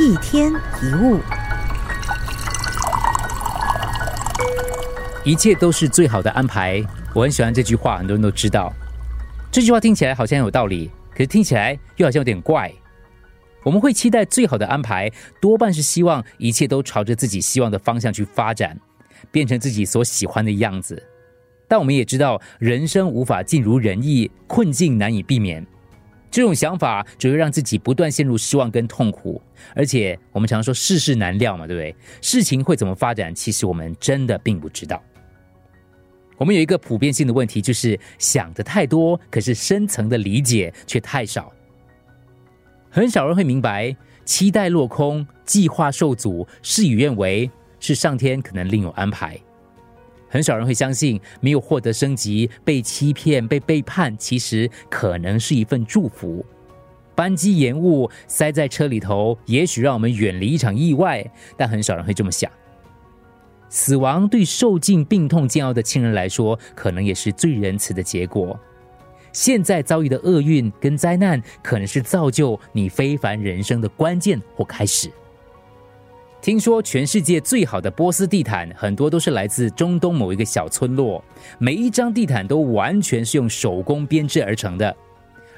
一天一物，一切都是最好的安排。我很喜欢这句话，很多人都知道。这句话听起来好像有道理，可是听起来又好像有点怪。我们会期待最好的安排，多半是希望一切都朝着自己希望的方向去发展，变成自己所喜欢的样子。但我们也知道，人生无法尽如人意，困境难以避免。这种想法只会让自己不断陷入失望跟痛苦。而且我们常说世事难料嘛，对不对？事情会怎么发展，其实我们真的并不知道。我们有一个普遍性的问题，就是想的太多，可是深层的理解却太少。很少人会明白，期待落空、计划受阻、事与愿违，是上天可能另有安排。很少人会相信，没有获得升级、被欺骗、被背叛，其实可能是一份祝福。班机延误、塞在车里头，也许让我们远离一场意外，但很少人会这么想。死亡对受尽病痛煎熬的亲人来说，可能也是最仁慈的结果。现在遭遇的厄运跟灾难，可能是造就你非凡人生的关键或开始。听说全世界最好的波斯地毯，很多都是来自中东某一个小村落，每一张地毯都完全是用手工编织而成的。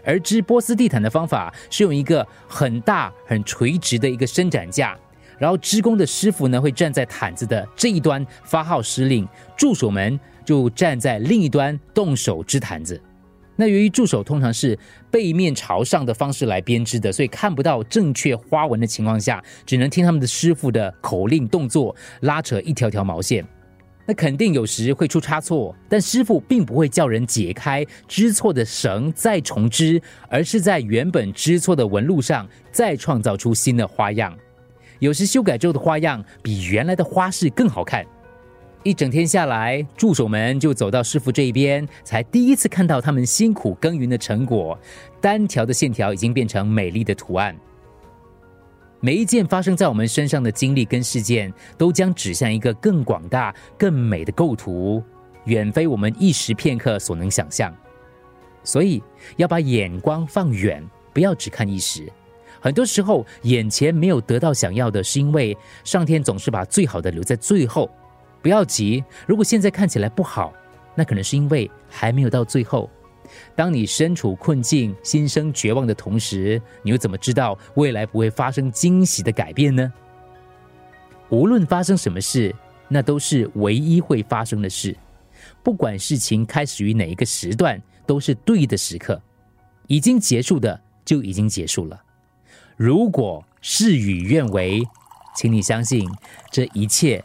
而织波斯地毯的方法是用一个很大、很垂直的一个伸展架，然后织工的师傅呢会站在毯子的这一端发号施令，助手们就站在另一端动手织毯子。那由于助手通常是背面朝上的方式来编织的，所以看不到正确花纹的情况下，只能听他们的师傅的口令动作拉扯一条条毛线。那肯定有时会出差错，但师傅并不会叫人解开织错的绳再重织，而是在原本织错的纹路上再创造出新的花样。有时修改之后的花样比原来的花式更好看。一整天下来，助手们就走到师傅这一边，才第一次看到他们辛苦耕耘的成果。单条的线条已经变成美丽的图案。每一件发生在我们身上的经历跟事件，都将指向一个更广大、更美的构图，远非我们一时片刻所能想象。所以要把眼光放远，不要只看一时。很多时候，眼前没有得到想要的，是因为上天总是把最好的留在最后。不要急，如果现在看起来不好，那可能是因为还没有到最后。当你身处困境、心生绝望的同时，你又怎么知道未来不会发生惊喜的改变呢？无论发生什么事，那都是唯一会发生的事。不管事情开始于哪一个时段，都是对的时刻。已经结束的就已经结束了。如果事与愿违，请你相信这一切。